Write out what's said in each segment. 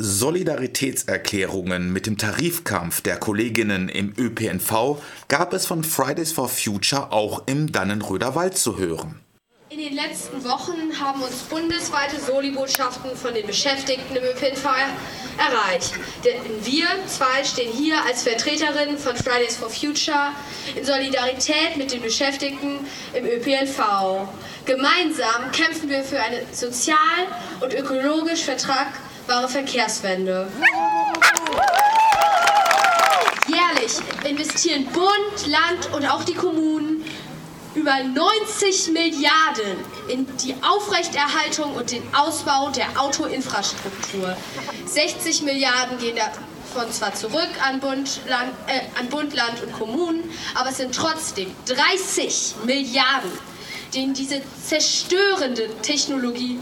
Solidaritätserklärungen mit dem Tarifkampf der Kolleginnen im ÖPNV gab es von Fridays for Future auch im Dannenröder Wald zu hören. In den letzten Wochen haben uns bundesweite Soli-Botschaften von den Beschäftigten im ÖPNV erreicht. Denn wir zwei stehen hier als Vertreterinnen von Fridays for Future in Solidarität mit den Beschäftigten im ÖPNV. Gemeinsam kämpfen wir für eine sozial und ökologisch vertragbare Verkehrswende. Jährlich investieren Bund, Land und auch die Kommunen über 90 Milliarden in die Aufrechterhaltung und den Ausbau der Autoinfrastruktur. 60 Milliarden gehen davon zwar zurück an Bund, Land, äh, an Bund, Land und Kommunen, aber es sind trotzdem 30 Milliarden, in diese zerstörende Technologie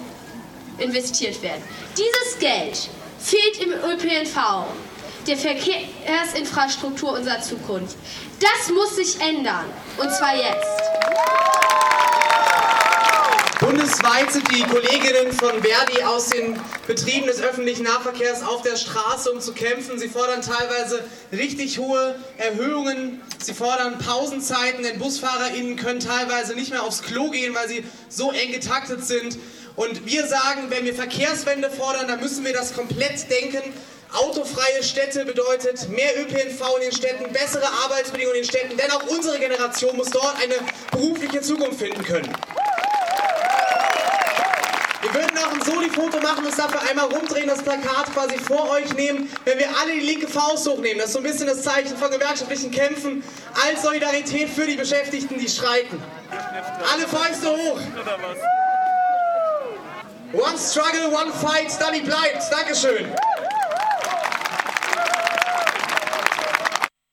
investiert werden. Dieses Geld fehlt im ÖPNV der Verkehrsinfrastruktur unserer Zukunft. Das muss sich ändern. Und zwar jetzt. Bundesweit sind die Kolleginnen von Verdi aus den Betrieben des öffentlichen Nahverkehrs auf der Straße, um zu kämpfen. Sie fordern teilweise richtig hohe Erhöhungen. Sie fordern Pausenzeiten, denn BusfahrerInnen können teilweise nicht mehr aufs Klo gehen, weil sie so eng getaktet sind. Und wir sagen, wenn wir Verkehrswende fordern, dann müssen wir das komplett denken. Autofreie Städte bedeutet mehr ÖPNV in den Städten, bessere Arbeitsbedingungen in den Städten, denn auch unsere Generation muss dort eine berufliche Zukunft finden können. Wir würden auch ein Soli-Foto machen, uns dafür einmal rumdrehen, das Plakat quasi vor euch nehmen, wenn wir alle die linke Faust hochnehmen. Das ist so ein bisschen das Zeichen von gewerkschaftlichen Kämpfen als Solidarität für die Beschäftigten, die streiken. Alle Fäuste hoch! One struggle, one fight, Study bleibt. Dankeschön.